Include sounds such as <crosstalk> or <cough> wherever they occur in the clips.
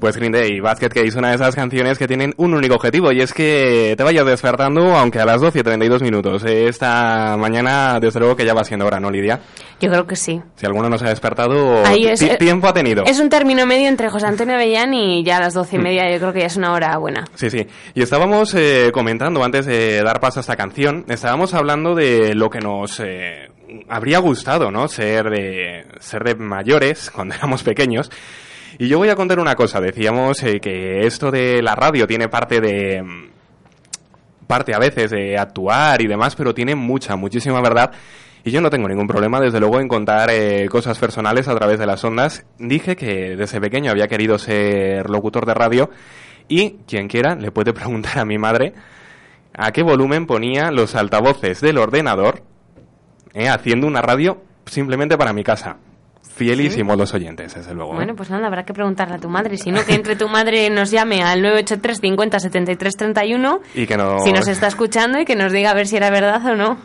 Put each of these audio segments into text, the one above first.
Pues Green Day, Basket Case, es una de esas canciones que tienen un único objetivo y es que te vayas despertando, aunque a las 12 y 32 minutos. Esta mañana, desde luego que ya va siendo hora, ¿no, Lidia? Yo creo que sí. Si alguno no se ha despertado, es, eh, tiempo ha tenido. Es un término medio entre José Antonio Avellán y ya a las doce y media yo creo que ya es una hora buena. Sí, sí. Y estábamos eh, comentando antes de dar paso a esta canción, estábamos hablando de lo que nos eh, habría gustado, ¿no? Ser de, ser de mayores cuando éramos pequeños. Y yo voy a contar una cosa. Decíamos eh, que esto de la radio tiene parte de mm, parte a veces de actuar y demás, pero tiene mucha, muchísima verdad. Y yo no tengo ningún problema, desde luego, en contar eh, cosas personales a través de las ondas. Dije que desde pequeño había querido ser locutor de radio y quien quiera le puede <laughs> preguntar a mi madre a qué volumen ponía los altavoces del ordenador eh, haciendo una radio simplemente para mi casa. Fielísimos los oyentes, desde luego. ¿eh? Bueno, pues nada, habrá que preguntarle a tu madre. Si no, que entre tu madre nos llame al 983 50 73 31 Y que no... si nos está escuchando y que nos diga a ver si era verdad o no.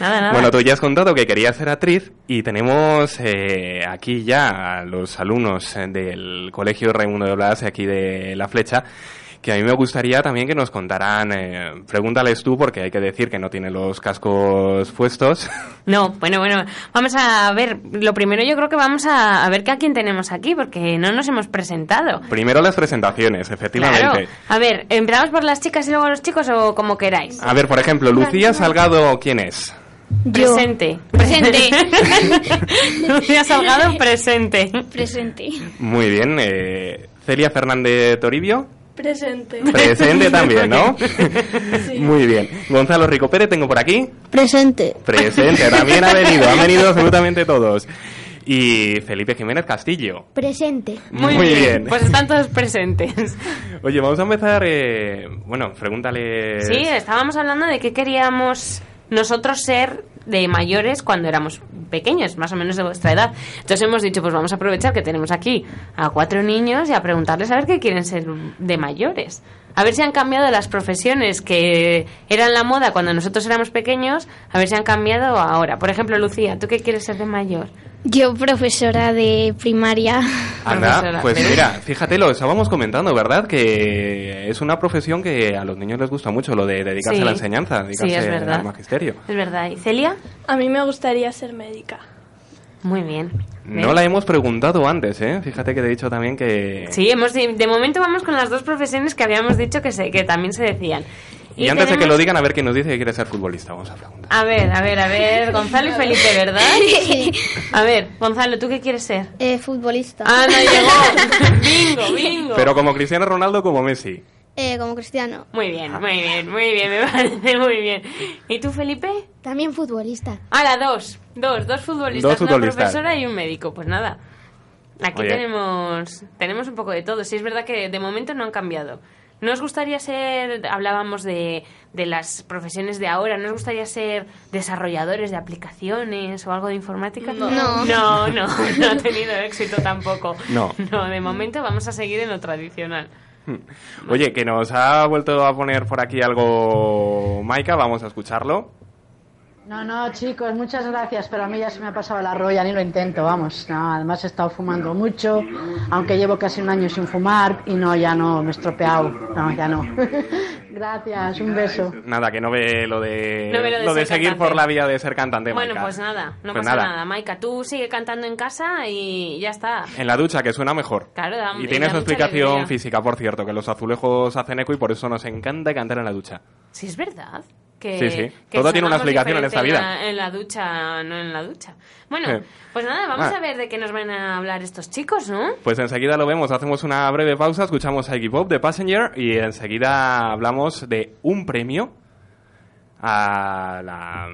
Nada, nada. Bueno, tú ya has contado que querías ser actriz y tenemos eh, aquí ya a los alumnos eh, del Colegio Raimundo de Blas, aquí de La Flecha, que a mí me gustaría también que nos contaran, eh, pregúntales tú porque hay que decir que no tiene los cascos puestos. <laughs> No, bueno, bueno, vamos a ver. Lo primero yo creo que vamos a, a ver que a quién tenemos aquí, porque no nos hemos presentado. Primero las presentaciones, efectivamente. Claro. A ver, ¿empezamos por las chicas y luego los chicos o como queráis? A ver, por ejemplo, Lucía Salgado, ¿quién es? Presente. Presente. <laughs> Lucía Salgado, presente. Presente. Muy bien. eh, Celia Fernández Toribio. Presente. Presente también, ¿no? <laughs> Muy bien. Gonzalo Rico Pérez tengo por aquí. Presente. Presente, también ha venido, han venido absolutamente todos. Y Felipe Jiménez Castillo. Presente. Muy, bien. Pues están todos presentes. Oye, vamos a empezar. eh, bueno, pregúntale. Sí, estábamos hablando de qué queríamos nosotros ser de mayores cuando éramos pequeños, más o menos de vuestra edad. Entonces hemos dicho, pues vamos a aprovechar que tenemos aquí a cuatro niños y a preguntarles a ver qué quieren ser de mayores. A ver si han cambiado las profesiones que eran la moda cuando nosotros éramos pequeños, a ver si han cambiado ahora. Por ejemplo, Lucía, ¿tú qué quieres ser de mayor? Yo, profesora de primaria. Anda, pues mira, fíjate, lo estábamos comentando, ¿verdad? Que es una profesión que a los niños les gusta mucho, lo de dedicarse Sí. a la enseñanza, Sí, dedicarse es verdad. al magisterio. Es verdad. ¿Y Celia? A mí me gustaría ser médica. Muy bien. No la hemos preguntado antes, ¿eh? Fíjate que te he dicho también que... Sí, hemos, de momento vamos con las dos profesiones que habíamos dicho que, se, que también se decían. Y, antes de que tenemos- lo digan, a ver quién nos dice que quiere ser futbolista, vamos a preguntar. A ver, a ver, a ver, Gonzalo y Felipe, ¿verdad? <laughs> A ver, Gonzalo, ¿tú qué quieres ser? Eh, futbolista. Ah, no llegó. <laughs> bingo, bingo. Pero como Cristiano Ronaldo, como Messi. Eh, como cristiano. Muy bien, muy bien, muy bien, me <laughs> parece muy bien. ¿Y tú, Felipe? También futbolista. Ahora, dos, dos, dos futbolistas, Dos futbolistas. una profesora y un médico. Pues nada, aquí Oye. tenemos, tenemos un poco de todo. Sí, es verdad que de momento no han cambiado. ¿No os gustaría ser, hablábamos de, de las profesiones de ahora, ¿no os gustaría ser desarrolladores de aplicaciones o algo de informática? No. No, no, no, <laughs> no ha tenido éxito tampoco. No. No, de momento vamos a seguir en lo tradicional. <laughs> Oye, que nos ha vuelto a poner por aquí algo Maika, vamos a escucharlo. No, no, chicos, muchas gracias, pero a mí ya se me ha pasado la roya, ni lo intento, vamos. No, además he estado fumando mucho, aunque llevo casi un año sin fumar y no, ya no, me he estropeado. No, ya no. <laughs> gracias, un beso. Nada, que no ve lo de, No ve lo de ser seguir cantante. por la vía de ser cantante. Bueno, Maika. pues nada, no Pues pasa nada. nada. Maika, tú sigue cantando en casa y ya está. En la ducha, que suena mejor. Claro, da- y y tiene su explicación alegría. física, por cierto, que los azulejos hacen eco y por eso nos encanta cantar en la ducha. Sí, es verdad. Que, Sí, sí. que Todo tiene una explicación en esta vida. En la, en la ducha, no en la ducha. Bueno, pues nada, vamos Ah. a ver de qué nos van a hablar estos chicos, ¿no? Pues enseguida lo vemos, hacemos una breve pausa, escuchamos a Iggy Pop de Passenger y enseguida hablamos de un premio a la,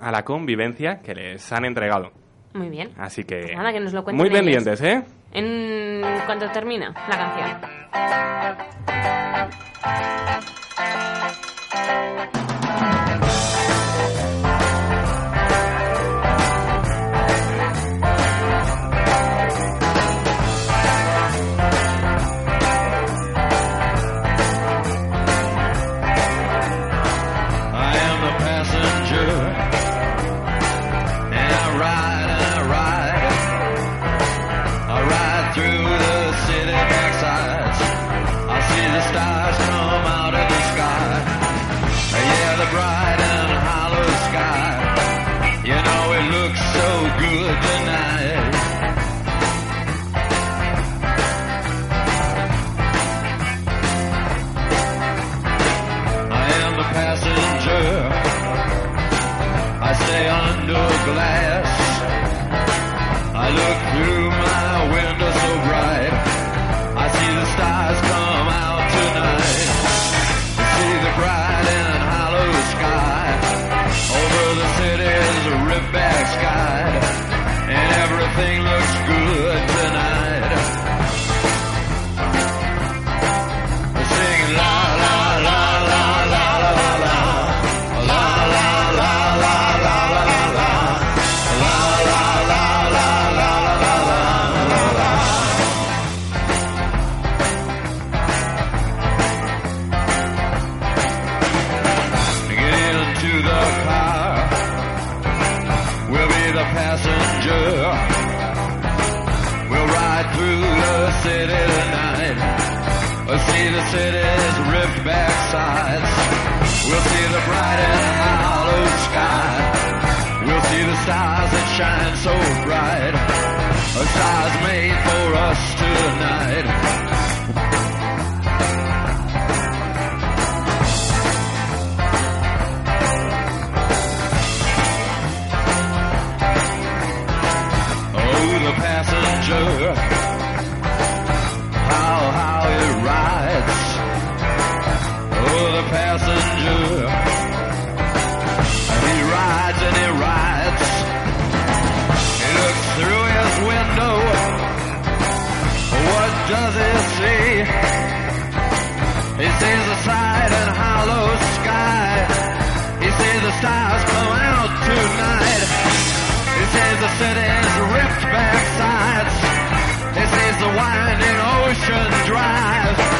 a la convivencia que les han entregado. Muy bien. Así que... Pues nada, que nos lo cuenten Muy ellos. pendientes, ¿eh? En cuanto termina la canción. You know it looks so good tonight. I am the passenger. I stay under glass. Stars come out tonight. He sees the city's ripped back sides. He sees the winding ocean drive.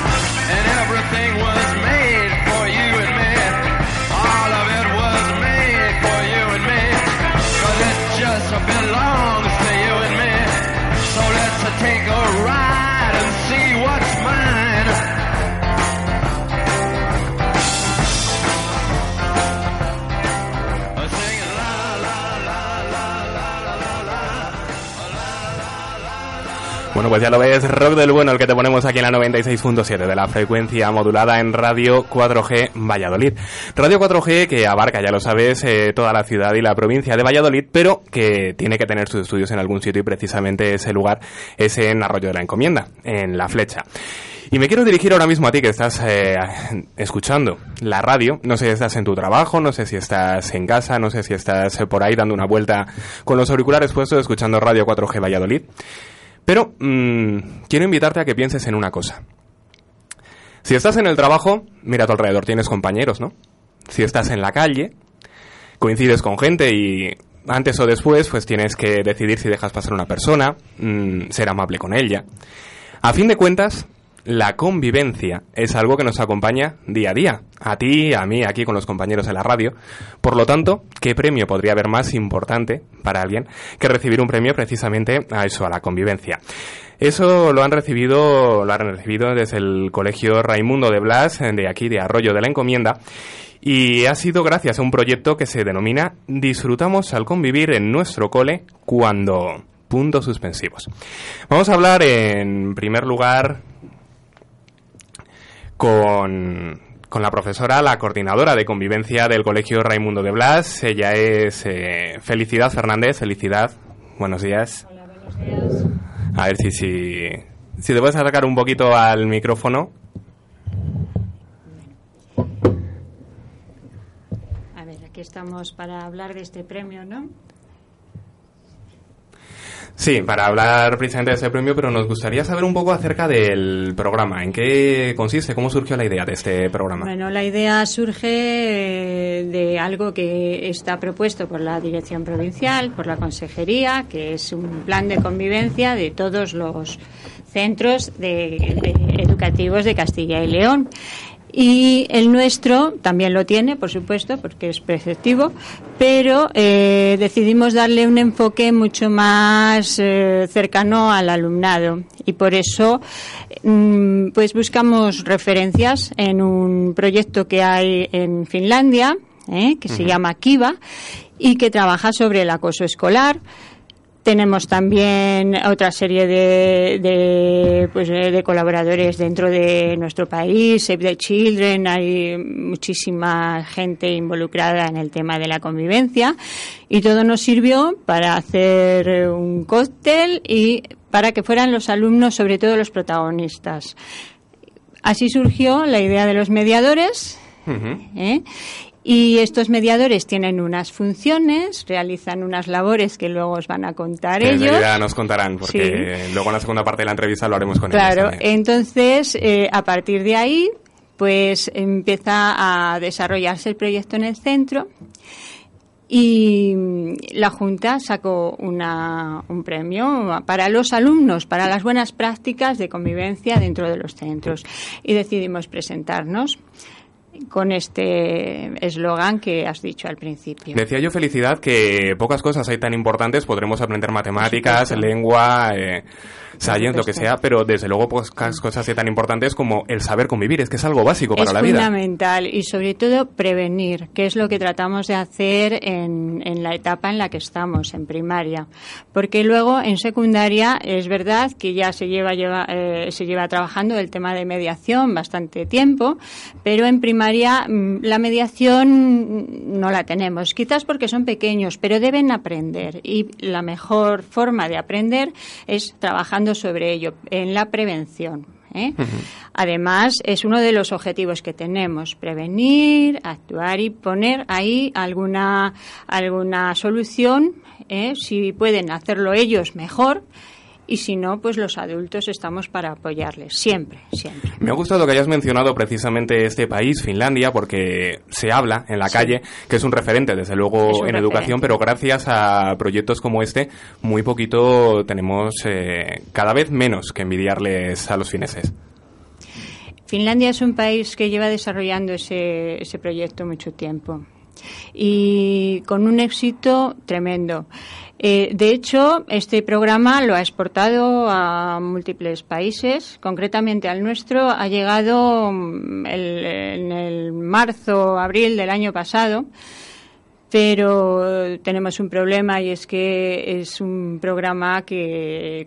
Bueno, pues ya lo ves, rock del bueno el que te ponemos aquí en la 96.7 de la frecuencia modulada en Radio 4G Valladolid. Radio 4G que abarca, ya lo sabes, eh, toda la ciudad y la provincia de Valladolid, pero que tiene que tener sus estudios en algún sitio y precisamente ese lugar es en Arroyo de la Encomienda, en La Flecha. Y me quiero dirigir ahora mismo a ti que estás eh, escuchando la radio. No sé si estás en tu trabajo, no sé si estás en casa, no sé si estás eh, por ahí dando una vuelta con los auriculares puestos escuchando Radio 4G Valladolid. Pero mm, quiero invitarte a que pienses en una cosa. Si estás en el trabajo, mira a tu alrededor, tienes compañeros, ¿no? Si estás en la calle, coincides con gente y antes o después, pues tienes que decidir si dejas pasar una persona, mm, ser amable con ella. A fin de cuentas, la convivencia es algo que nos acompaña día a día, a ti, a mí, aquí con los compañeros de la radio. Por lo tanto, ¿qué premio podría haber más importante para alguien que recibir un premio precisamente a eso, a la convivencia? Eso lo han recibido, lo han recibido desde el Colegio Raimundo de Blas, de aquí de Arroyo de la Encomienda, y ha sido gracias a un proyecto que se denomina Disfrutamos al convivir en nuestro cole cuando puntos suspensivos. Vamos a hablar en primer lugar con, con la profesora, la coordinadora de convivencia del Colegio Raimundo de Blas. Ella es eh, Felicidad Fernández. Felicidad, buenos días. Hola, buenos días. A ver si, si, si te puedes acercar un poquito al micrófono. A ver, aquí estamos para hablar de este premio, ¿no? Sí, para hablar precisamente de ese premio, pero nos gustaría saber un poco acerca del programa. ¿En qué consiste? ¿Cómo surgió la idea de este programa? Bueno, la idea surge eh, de algo que está propuesto por la Dirección Provincial, por la Consejería, que es un plan de convivencia de todos los centros de- de educativos de Castilla y León. Y el nuestro también lo tiene, por supuesto, porque es preceptivo, pero eh, decidimos darle un enfoque mucho más eh, cercano al alumnado. Y por eso, mm, pues buscamos referencias en un proyecto que hay en Finlandia, eh, que se llama Kiva, y que trabaja sobre el acoso escolar. Tenemos también otra serie de, de, pues, eh, de colaboradores dentro de nuestro país, Save the Children, hay muchísima gente involucrada en el tema de la convivencia y todo nos sirvió para hacer eh, un cóctel y para que fueran los alumnos, sobre todo los protagonistas. Así surgió la idea de los mediadores. ¿eh? Y estos mediadores tienen unas funciones, realizan unas labores que luego os van a contar Que ellos. enseguida nos contarán, porque luego en la segunda parte de la entrevista lo haremos con Claro, ellos también. entonces eh, a partir de ahí, pues empieza a desarrollarse el proyecto en el centro y la Junta sacó una, un premio para los alumnos, para las buenas prácticas de convivencia dentro de los centros y decidimos presentarnos con este eslogan que has dicho al principio. Decía yo, Felicidad, que pocas cosas hay tan importantes. Podremos aprender matemáticas, lengua, eh, Science, lo que sea, pero desde luego pocas cosas así tan importantes como el saber convivir, es que es algo básico para es la vida. fundamental y sobre todo prevenir, que es lo que tratamos de hacer en, en la etapa en la que estamos, en primaria. Porque luego en secundaria es verdad que ya se lleva, lleva, eh, se lleva trabajando el tema de mediación bastante tiempo, pero en primaria mm, la mediación no la tenemos, quizás porque son pequeños, pero deben aprender y la mejor forma de aprender es trabajando sobre ello, en la prevención. ¿eh? Además, es uno de los objetivos que tenemos, prevenir, actuar y poner ahí alguna, alguna solución, ¿eh? si pueden hacerlo ellos mejor, y si no, pues los adultos estamos para apoyarles, siempre, siempre. Me ha gustado que hayas mencionado precisamente este país, Finlandia, porque se habla en la calle que es un referente, desde luego, en educación, pero gracias a proyectos como este, muy poquito tenemos eh, cada vez menos que envidiarles a los fineses. Finlandia es un país que lleva desarrollando ese, ese proyecto mucho tiempo y con un éxito tremendo. Eh, de hecho, este programa lo ha exportado a múltiples países, concretamente al nuestro. Ha llegado mm, el- en el marzo, abril del año pasado pero tenemos un problema y es que es un programa que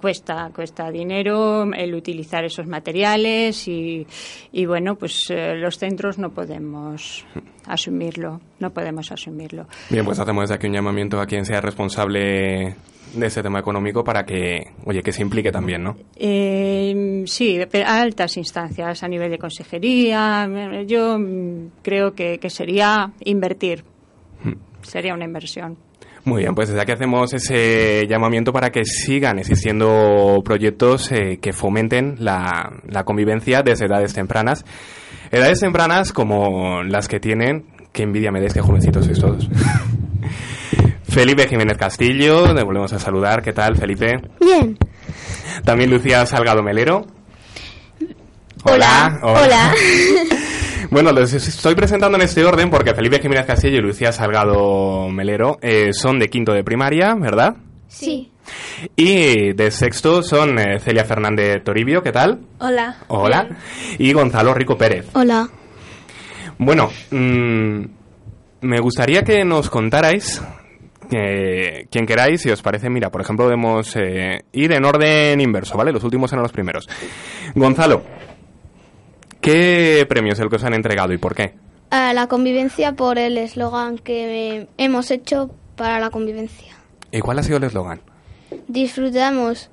cuesta cuesta dinero el utilizar esos materiales y, y bueno pues eh, los centros no podemos asumirlo no podemos asumirlo Bien, pues hacemos desde aquí un llamamiento a quien sea responsable de ese tema económico para que, oye, que se implique también, ¿no? Eh, sí, a altas instancias a nivel de consejería. eh, Yo mm, creo que, que sería invertir. Sería una inversión. Muy bien, pues desde aquí hacemos ese llamamiento para que sigan existiendo proyectos eh, que fomenten la, la convivencia desde edades tempranas. Edades tempranas como las que tienen, que envidia me dais que jovencitos sois todos. <laughs> Felipe Jiménez Castillo, le volvemos a saludar. ¿Qué tal, Felipe? Bien. También Lucía Salgado Melero. Hola. Hola. <laughs> Bueno, los estoy presentando en este orden porque Felipe Jiménez Castillo y Lucía Salgado Melero eh, son de quinto de primaria, ¿verdad? Sí. Y de sexto son eh, Celia Fernández Toribio, ¿qué tal? Hola. Hola. Y Gonzalo Rico Pérez. Hola. Bueno, mm, me gustaría que nos contarais, eh, quien queráis, si os parece, mira, por ejemplo, podemos eh, ir en orden inverso, ¿vale? Los últimos eran los primeros. Gonzalo, ¿qué premio es el que os han entregado y por qué? A la convivencia por el eslogan que hemos hecho para la convivencia. ¿Y cuál ha sido el eslogan? Disfrutamos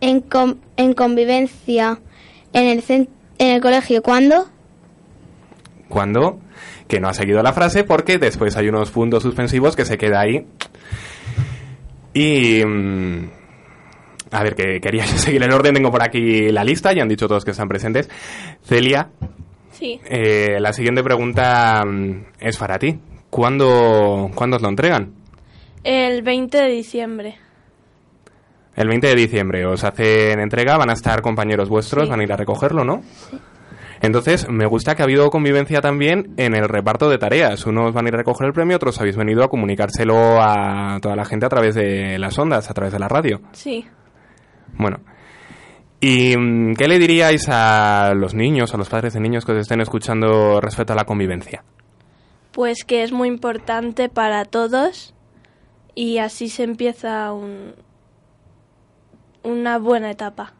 en, en convivencia en el, en el colegio. ¿Cuándo? Cuando, que no ha seguido la frase porque después hay unos puntos suspensivos que se queda ahí. Y... mm, a ver, que quería <laughs> seguir el orden, tengo por aquí la lista, ya han dicho todos que están presentes. Celia, Sí. eh, la siguiente pregunta mm, es para ti. ¿Cuándo, ¿Cuándo os lo entregan? El 20 de diciembre. El 20 de diciembre os hacen entrega, van a estar compañeros vuestros, Sí. van a ir a recogerlo, ¿no? Entonces, me gusta que ha habido convivencia también en el reparto de tareas. Unos van a ir a recoger el premio, otros habéis venido a comunicárselo a toda la gente a través de las ondas, a través de la radio. Sí. Bueno. ¿Y mm, qué le diríais a los niños, a los padres de niños que os estén escuchando respecto a la convivencia? Pues que es muy importante para todos y así se empieza un, una buena etapa.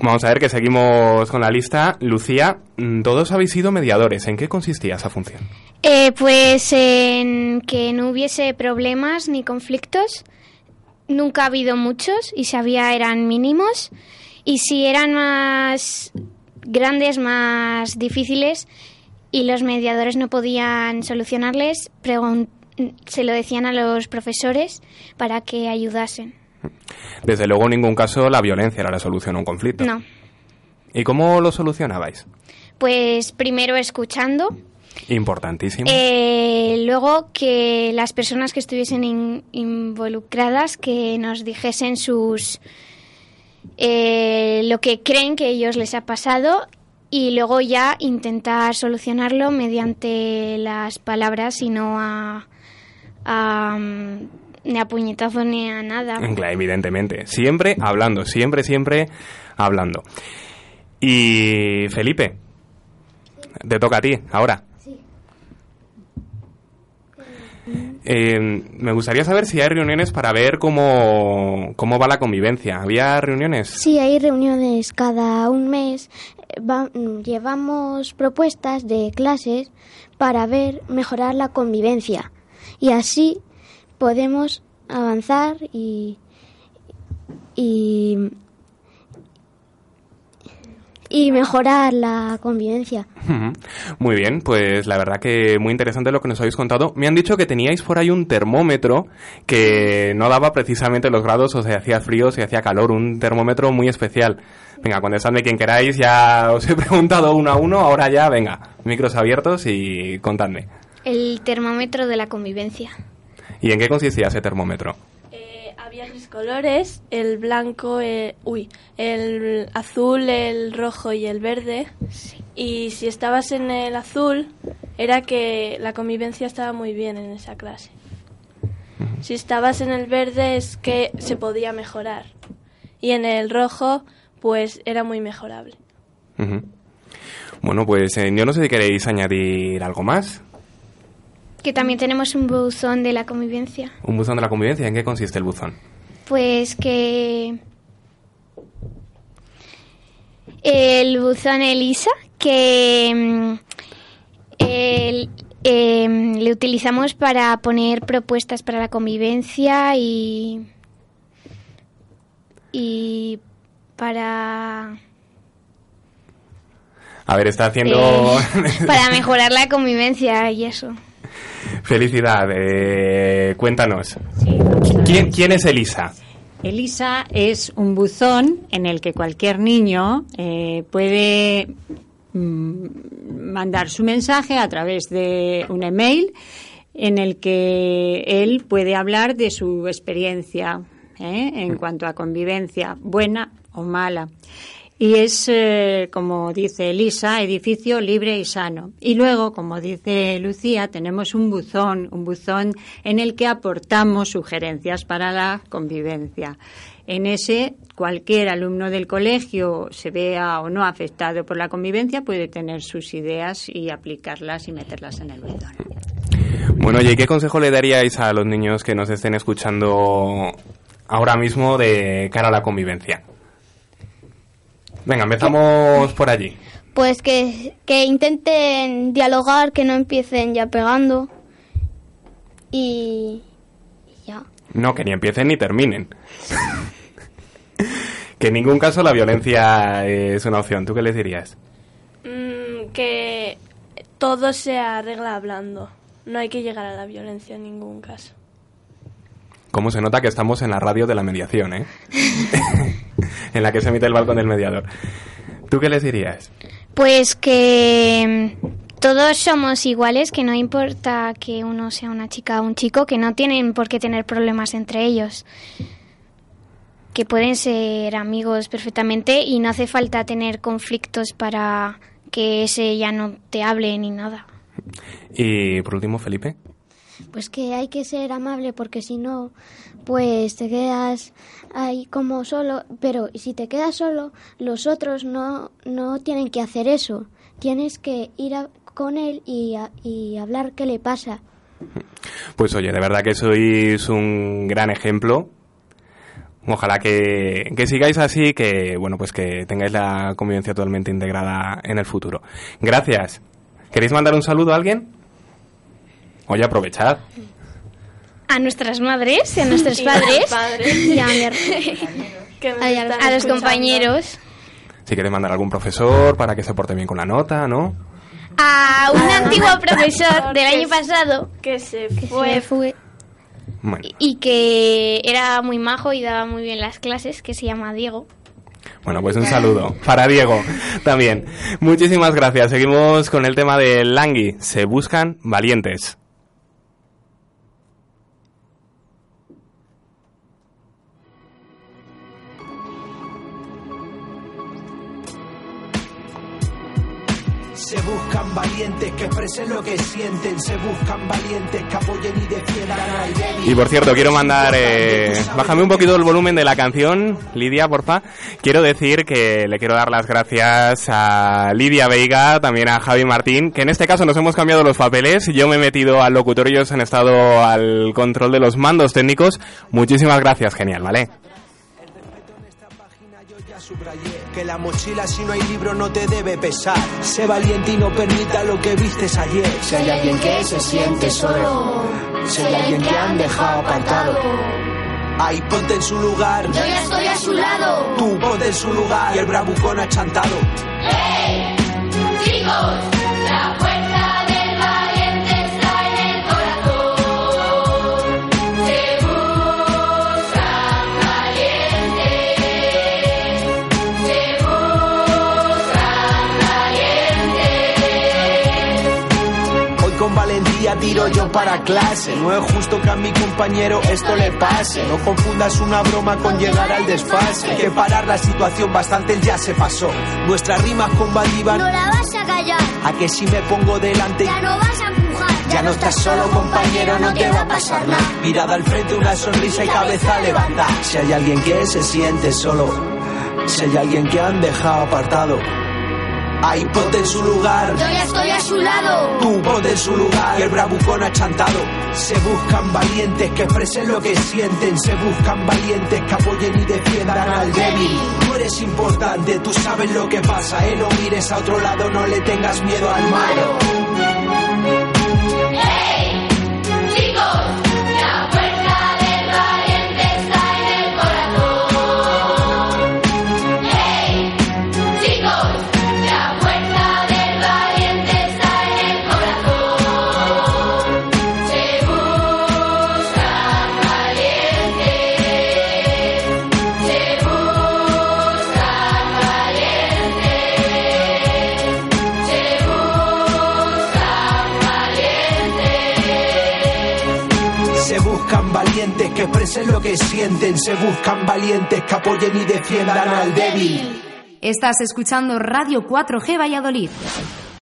Vamos a ver que seguimos con la lista. Lucía, mm, todos habéis sido mediadores. ¿En qué consistía esa función? Eh, pues en que no hubiese problemas ni conflictos. Nunca ha habido muchos y si había eran mínimos. Y si eran más grandes, más difíciles y los mediadores no podían solucionarles, se lo decían a los profesores para que ayudasen. Desde luego, en ningún caso la violencia era la solución a un conflicto. No. ¿Y cómo lo solucionabais? Pues primero escuchando. Importantísimo. Eh, luego que las personas que estuviesen in- involucradas que nos dijesen sus eh, lo que creen que ellos les ha pasado y luego ya intentar solucionarlo mediante las palabras y no a, a, mm, ni a puñetazo ni a nada. Claro, evidentemente. Siempre hablando, siempre, siempre hablando. Y Felipe, te toca a ti, ahora. Eh, me gustaría saber si hay reuniones para ver cómo, cómo va la convivencia. ¿Había reuniones? Sí, hay reuniones cada un mes. Eh, va- mm, llevamos propuestas de clases para ver mejorar la convivencia y así podemos avanzar y y y mejorar la convivencia. Muy bien, pues la verdad que muy interesante lo que nos habéis contado. Me han dicho que teníais por ahí un termómetro que no daba precisamente los grados o se hacía frío, se hacía calor, un termómetro muy especial. Venga, contestadme quien queráis, ya <laughs> os he preguntado uno a uno, ahora ya, venga, micros abiertos y contadme. El termómetro de la convivencia. ¿Y en qué consistía ese termómetro? Había tres colores, el blanco, eh, uy, el azul, el rojo y el verde. Y si estabas en el azul, era que la convivencia estaba muy bien en esa clase. Si estabas en el verde es que se podía mejorar. Y en el rojo, pues era muy mejorable. Bueno, pues eh, yo no sé si queréis añadir algo más. Que también tenemos un buzón de la convivencia. Un buzón de la convivencia, ¿en qué consiste el buzón? Pues que el buzón Elisa, que mm, el- em, le utilizamos para poner propuestas para la convivencia y y para A ver, está haciendo... eh, <laughs> para mejorar la convivencia y eso. Felicidad, eh, cuéntanos. ¿Quién, ¿Quién es Elisa? Elisa es un buzón en el que cualquier niño eh, puede mm, mandar su mensaje a través de un email en el que él puede hablar de su experiencia ¿eh? en cuanto a convivencia, buena o mala. Y es, eh, como dice Elisa, edificio libre y sano. Y luego, como dice Lucía, tenemos un buzón, un buzón en el que aportamos sugerencias para la convivencia. En ese, cualquier alumno del colegio, se vea o no afectado por la convivencia, puede tener sus ideas y aplicarlas y meterlas en el buzón. Bueno, ¿y qué consejo le daríais a los niños que nos estén escuchando ahora mismo de cara a la convivencia? Venga, empezamos por allí. Pues que, que intenten dialogar, que no empiecen ya pegando y, y ya. No, que ni empiecen ni terminen. <laughs> que en ningún caso la violencia es una opción. ¿Tú qué les dirías? Mm, que todo se arregla hablando. No hay que llegar a la violencia en ningún caso. ¿Cómo se nota que estamos en la radio de la mediación, eh? <laughs> <laughs> en la que se emite el balcón del mediador. ¿Tú qué les dirías? Pues que mm, todos somos iguales, que no importa que uno sea una chica o un chico, que no tienen por qué tener problemas entre ellos. Que pueden ser amigos perfectamente y no hace falta tener conflictos para que ese ya no te hable ni nada. Y por último, Felipe. Pues que hay que ser amable porque si no, pues te quedas ahí como solo. Pero si te quedas solo, los otros no, no tienen que hacer eso. Tienes que ir a- con él y, a- y hablar qué le pasa. Pues oye, de verdad que sois un gran ejemplo. Ojalá que, que sigáis así, que bueno, pues que tengáis la convivencia totalmente integrada en el futuro. Gracias. ¿Queréis mandar un saludo a alguien? Oye, aprovechad. A nuestras madres, a nuestros <laughs> Y a los padres <laughs> y a, mi her- <laughs> Que me a- están a los escuchando. compañeros. Si queréis mandar a algún profesor para que se porte bien con la nota, ¿no? A un Ah, antiguo profesor del que año pasado Que se que fue. se fue Bueno, y que era muy majo y daba muy bien las clases, que se llama Diego. bueno, pues un saludo para Diego también. Muchísimas gracias. Seguimos con el tema del Langui. Se buscan valientes. Se buscan valientes que expresen lo que sienten, se buscan valientes que apoyen y defiendan al débil. Y por cierto, quiero mandar, eh, bájame un poquito el volumen de la canción, Lidia, porfa. Quiero decir que le quiero dar las gracias a Lidia Veiga, también a Javi Martín, que en este caso nos hemos cambiado los papeles. Yo me he metido al locutorio y ellos han estado al control de los mandos técnicos. Muchísimas gracias, genial, ¿vale? Subrayé que la mochila si no hay libro no te debe pesar. Sé valiente y no permita lo que vistes ayer. Si hay alguien que se siente solo, si hay alguien que han dejado apartado. Ahí ponte en su lugar. Yo ya estoy a su lado. Tú ponte en su lugar y el bravucón achantado. ¡Hey! Chicos, la fuerza con valentía tiro yo para clase. No es justo que a mi compañero esto le pase. No confundas una broma con llegar al desfase. Hay que parar la situación, bastante ya se pasó. Nuestras rimas combativas. No la vas a callar, A que si me pongo delante. ya no vas a empujar. Ya no estás solo, compañero, no te va a pasar nada. Mirada al frente, una sonrisa y cabeza levantada. Si hay alguien que se siente solo, si hay alguien que han dejado apartado, ahí ponte en su lugar. Yo ya estoy a su lado. Tú ponte en su lugar y el bravucón achantado. Se buscan valientes que expresen lo que sienten. Se buscan valientes que apoyen y defiendan al débil. Tú eres importante, tú sabes lo que pasa. Eh, no mires a otro lado, no le tengas miedo al malo. Que sienten. Se buscan valientes que apoyen y defiendan al débil. Estás escuchando Radio 4G Valladolid.